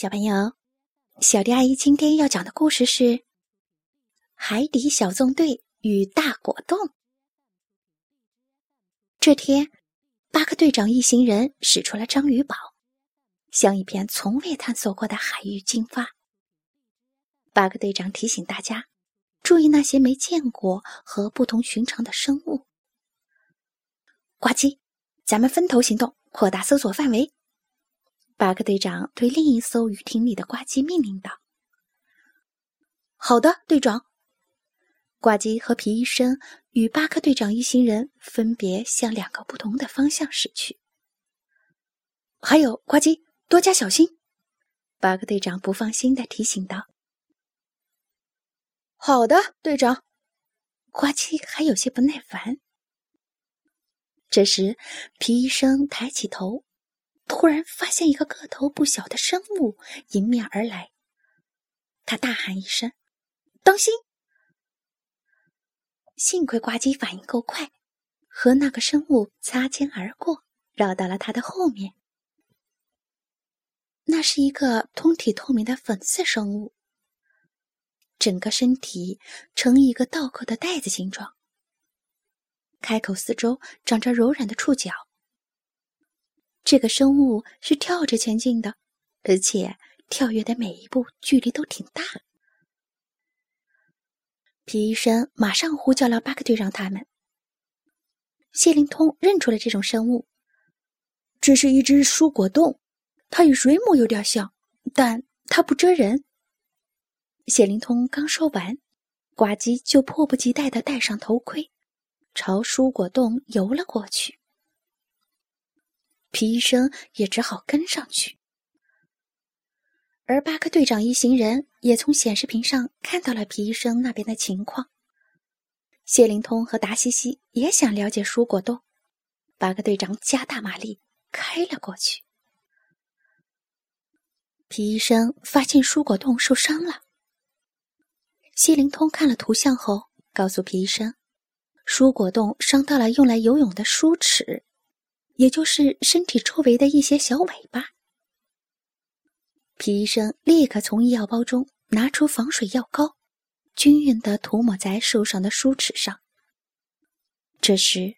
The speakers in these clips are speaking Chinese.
小朋友，小迪阿姨今天要讲的故事是《海底小纵队与大果冻》。这天，巴克队长一行人使出了章鱼堡，向一片从未探索过的海域进发。巴克队长提醒大家，注意那些没见过和不同寻常的生物。呱唧，咱们分头行动，扩大搜索范围。巴克队长对另一艘鱼艇里的呱唧命令道：“好的，队长。”呱唧和皮医生与巴克队长一行人分别向两个不同的方向驶去。还有，呱唧，多加小心！巴克队长不放心的提醒道：“好的，队长。”呱唧还有些不耐烦。这时，皮医生抬起头。突然发现一个个头不小的生物迎面而来，他大喊一声：“当心！”幸亏呱唧反应够快，和那个生物擦肩而过，绕到了他的后面。那是一个通体透明的粉色生物，整个身体呈一个倒扣的袋子形状，开口四周长着柔软的触角。这个生物是跳着前进的，而且跳跃的每一步距离都挺大。皮医生马上呼叫了巴克队长他们。谢灵通认出了这种生物，这是一只蔬果冻，它与水母有点像，但它不蜇人。谢灵通刚说完，呱唧就迫不及待地戴上头盔，朝蔬果冻游了过去。皮医生也只好跟上去，而巴克队长一行人也从显示屏上看到了皮医生那边的情况。谢灵通和达西西也想了解蔬果冻，巴克队长加大马力开了过去。皮医生发现蔬果冻受伤了，谢灵通看了图像后，告诉皮医生，蔬果冻伤到了用来游泳的梳齿。也就是身体周围的一些小尾巴。皮医生立刻从医药包中拿出防水药膏，均匀的涂抹在受伤的梳齿上。这时，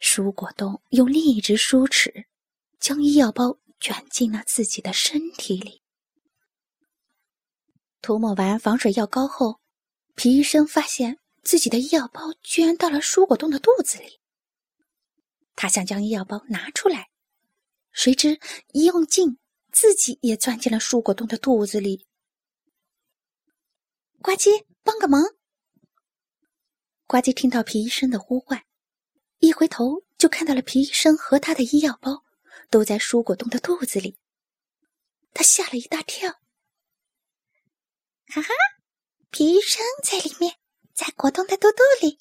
蔬果冻用另一只梳齿将医药包卷进了自己的身体里。涂抹完防水药膏后，皮医生发现自己的医药包居然到了蔬果冻的肚子里。他想将医药包拿出来，谁知一用劲，自己也钻进了蔬果冻的肚子里。呱唧，帮个忙！呱唧听到皮医生的呼唤，一回头就看到了皮医生和他的医药包都在蔬果冻的肚子里，他吓了一大跳。哈哈，皮医生在里面，在果冻的肚肚里。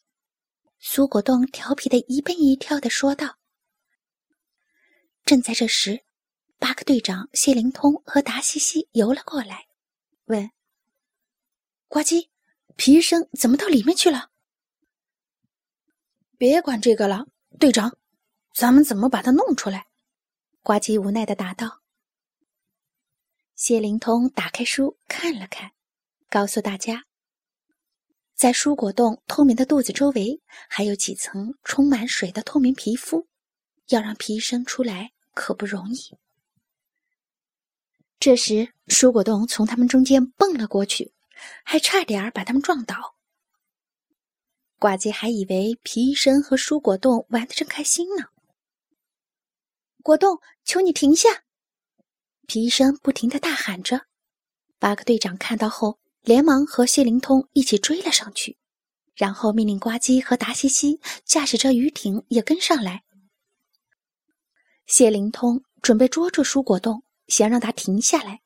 苏果冻调皮的一蹦一跳的说道。正在这时，巴克队长、谢灵通和达西西游了过来，问：“呱唧，皮医生怎么到里面去了？”“别管这个了，队长，咱们怎么把它弄出来？”呱唧无奈的答道。谢灵通打开书看了看，告诉大家。在蔬果冻透明的肚子周围，还有几层充满水的透明皮肤，要让皮医生出来可不容易。这时，蔬果冻从他们中间蹦了过去，还差点把他们撞倒。呱唧还以为皮医生和蔬果冻玩得正开心呢。果冻，求你停下！皮医生不停的大喊着。巴克队长看到后。连忙和谢灵通一起追了上去，然后命令呱唧和达西西驾驶着鱼艇也跟上来。谢灵通准备捉住蔬果冻，想让它停下来，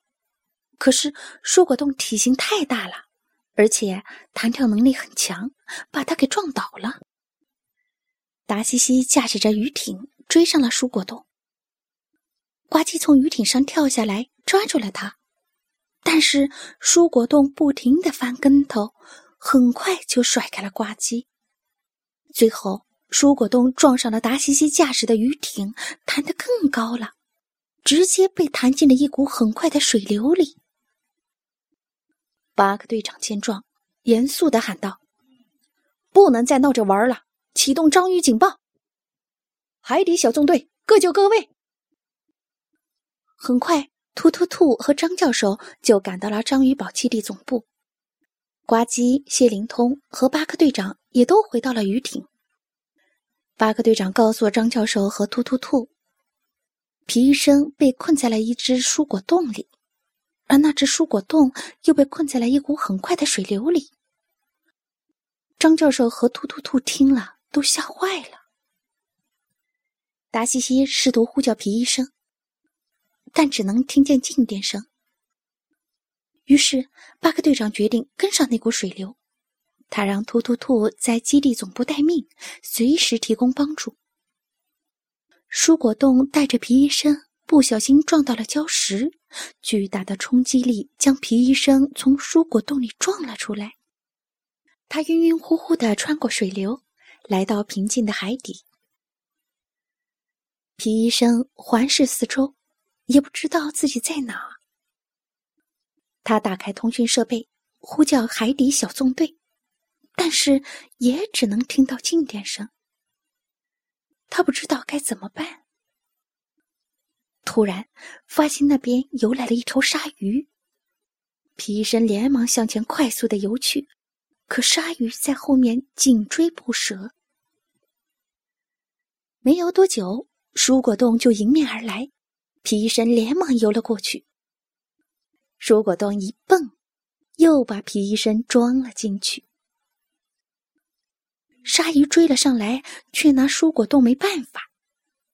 可是蔬果冻体型太大了，而且弹跳能力很强，把它给撞倒了。达西西驾驶着鱼艇追上了蔬果冻，呱唧从鱼艇上跳下来，抓住了它。但是蔬果冻不停的翻跟头，很快就甩开了呱唧。最后，蔬果冻撞上了达西西驾驶的鱼艇，弹得更高了。直接被弹进了一股很快的水流里。巴克队长见状，严肃的喊道：“不能再闹着玩了，启动章鱼警报！海底小纵队，各就各位！”很快，突突兔和张教授就赶到了章鱼堡基地总部。呱唧、谢灵通和巴克队长也都回到了鱼艇。巴克队长告诉张教授和突突兔，皮医生被困在了一只蔬果洞里。而那只蔬果洞又被困在了一股很快的水流里。张教授和突突兔听了都吓坏了。达西西试图呼叫皮医生，但只能听见静电声。于是巴克队长决定跟上那股水流，他让突突兔在基地总部待命，随时提供帮助。蔬果洞带着皮医生。不小心撞到了礁石，巨大的冲击力将皮医生从蔬果洞里撞了出来。他晕晕乎乎地穿过水流，来到平静的海底。皮医生环视四周，也不知道自己在哪。他打开通讯设备，呼叫海底小纵队，但是也只能听到静电声。他不知道该怎么办。突然，发现那边游来了一条鲨鱼。皮医生连忙向前快速的游去，可鲨鱼在后面紧追不舍。没游多久，蔬果洞就迎面而来，皮医生连忙游了过去。蔬果冻一蹦，又把皮医生装了进去。鲨鱼追了上来，却拿蔬果冻没办法。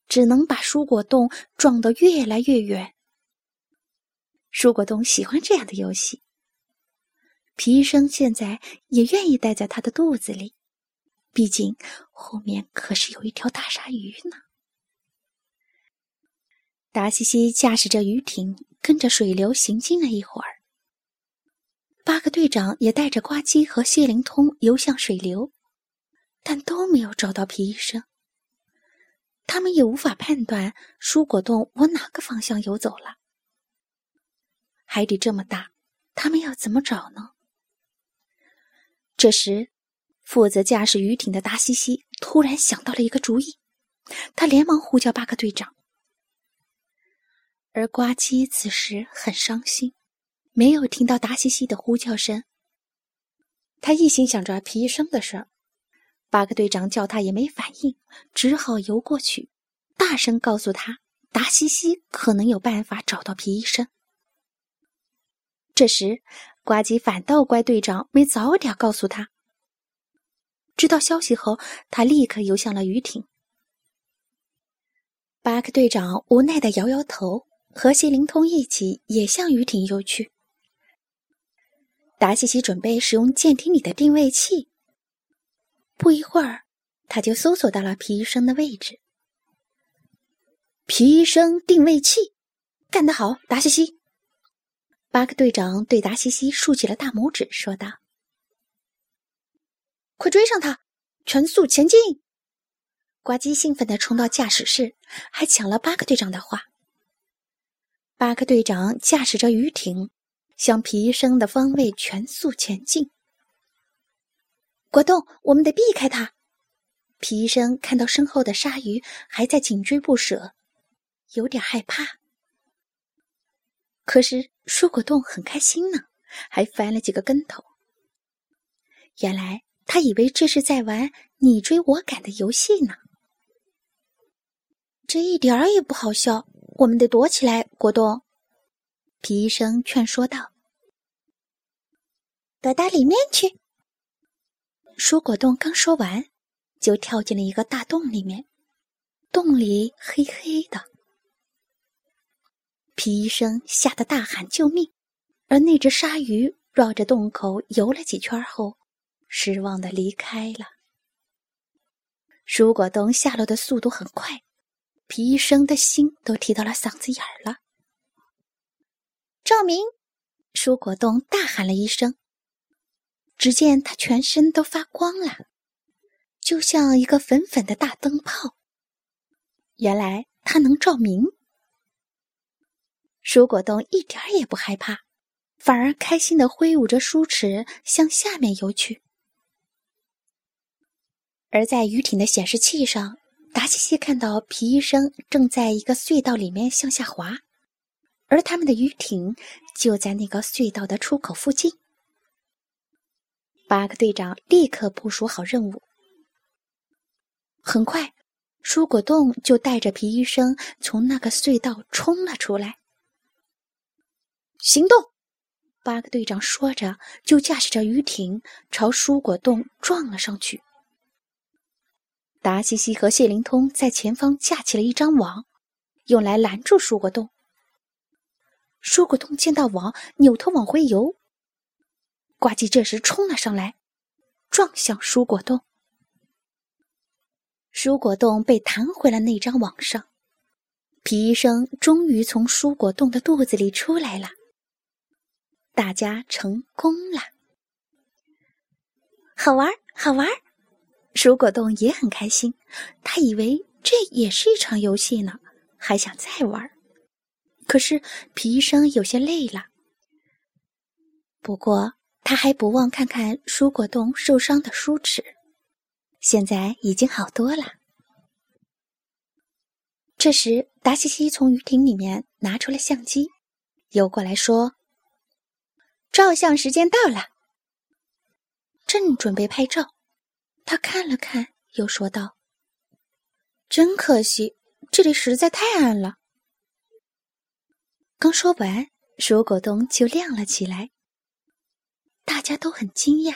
只能把蔬果冻撞得越来越远。蔬果冻喜欢这样的游戏。皮医生现在也愿意待在他的肚子里，毕竟后面可是有一条大鲨鱼呢。达西西驾驶着鱼艇，跟着水流行进了一会儿。八个队长也带着呱唧和谢灵通游向水流，但都没有找到皮医生。他们也无法判断蔬果洞往哪个方向游走了。海底这么大，他们要怎么找呢？这时，负责驾驶鱼艇的达西西突然想到了一个主意，他连忙呼叫巴克队长。而呱唧此时很伤心，没有听到达西西的呼叫声。他一心想着皮医生的事儿。巴克队长叫他也没反应，只好游过去，大声告诉他：“达西西可能有办法找到皮医生。”这时，呱唧反倒怪队长没早点告诉他。知道消息后，他立刻游向了鱼艇。巴克队长无奈的摇摇头，和谢灵通一起也向鱼艇游去。达西西准备使用舰艇里的定位器。不一会儿，他就搜索到了皮医生的位置。皮医生定位器，干得好，达西西！巴克队长对达西西竖起了大拇指，说道：“快追上他，全速前进！”呱唧兴奋地冲到驾驶室，还抢了巴克队长的话。巴克队长驾驶着鱼艇，向皮医生的方位全速前进。果冻，我们得避开它。皮医生看到身后的鲨鱼还在紧追不舍，有点害怕。可是蔬果冻很开心呢，还翻了几个跟头。原来他以为这是在玩你追我赶的游戏呢。这一点儿也不好笑，我们得躲起来。果冻，皮医生劝说道：“躲到里面去。”蔬果冻刚说完，就跳进了一个大洞里面。洞里黑黑的，皮医生吓得大喊救命。而那只鲨鱼绕着洞口游了几圈后，失望的离开了。蔬果冻下落的速度很快，皮医生的心都提到了嗓子眼儿了。照明！蔬果冻大喊了一声。只见他全身都发光了，就像一个粉粉的大灯泡。原来他能照明。蔬果冻一点也不害怕，反而开心的挥舞着梳齿向下面游去。而在鱼艇的显示器上，达西西看到皮医生正在一个隧道里面向下滑，而他们的鱼艇就在那个隧道的出口附近。巴克队长立刻部署好任务，很快，蔬果冻就带着皮医生从那个隧道冲了出来。行动！巴克队长说着，就驾驶着鱼艇朝蔬果洞撞了上去。达西西和谢灵通在前方架起了一张网，用来拦住蔬果冻。蔬果冻见到网，扭头往回游。呱唧这时冲了上来，撞向蔬果冻。蔬果冻被弹回了那张网上。皮医生终于从蔬果冻的肚子里出来了。大家成功了，好玩，好玩！蔬果冻也很开心，他以为这也是一场游戏呢，还想再玩。可是皮医生有些累了，不过他还不忘看看蔬果冻受伤的梳齿，现在已经好多了。这时，达西西从鱼艇里面拿出了相机，游过来说。照相时间到了，正准备拍照，他看了看，又说道：“真可惜，这里实在太暗了。”刚说完，蔬果灯就亮了起来。大家都很惊讶，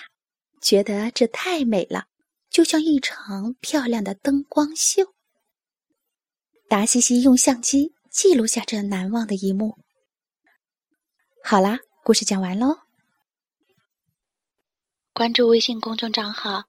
觉得这太美了，就像一场漂亮的灯光秀。达西西用相机记录下这难忘的一幕。好啦。故事讲完喽，关注微信公众账号“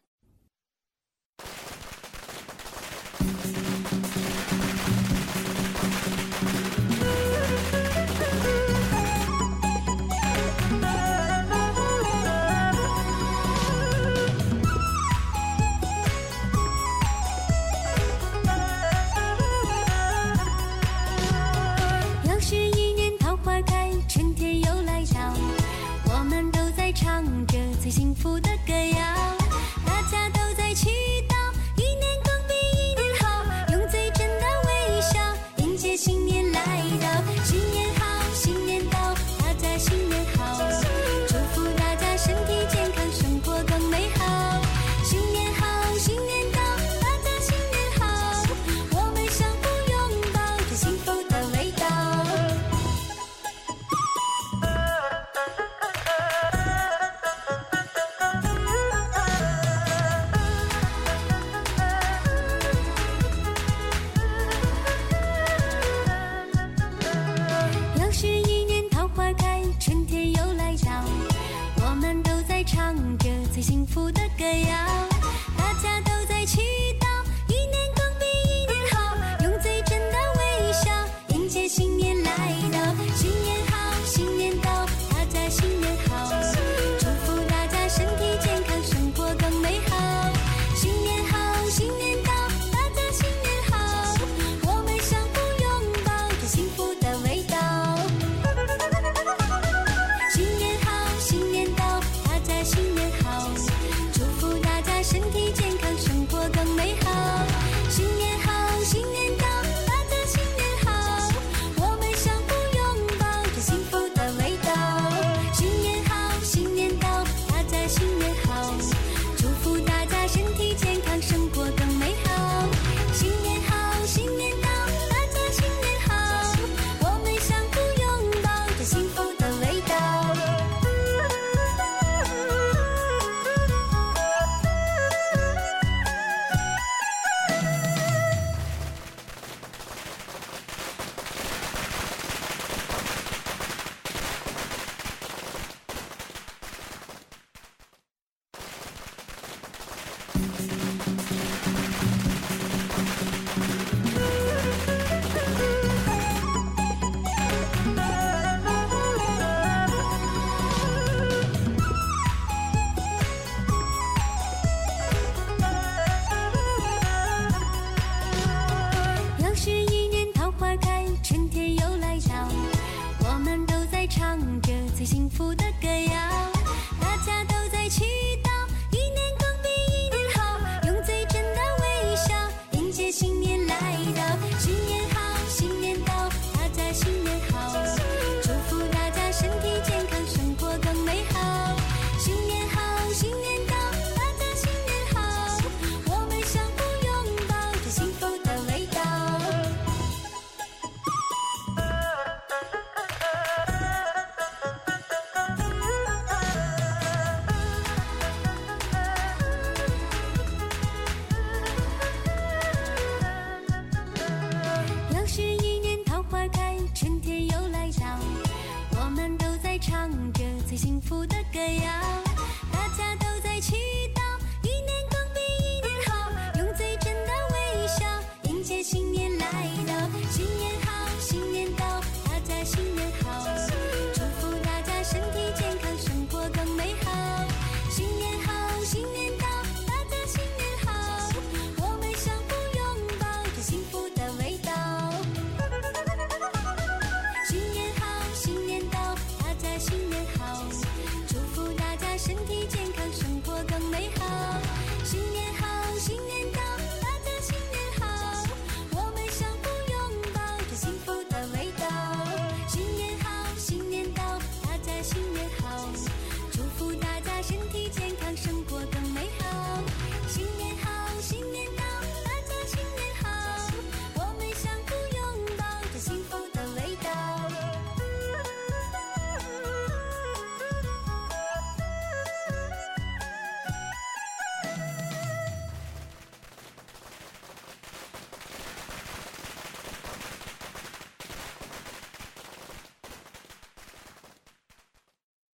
幸福的歌谣。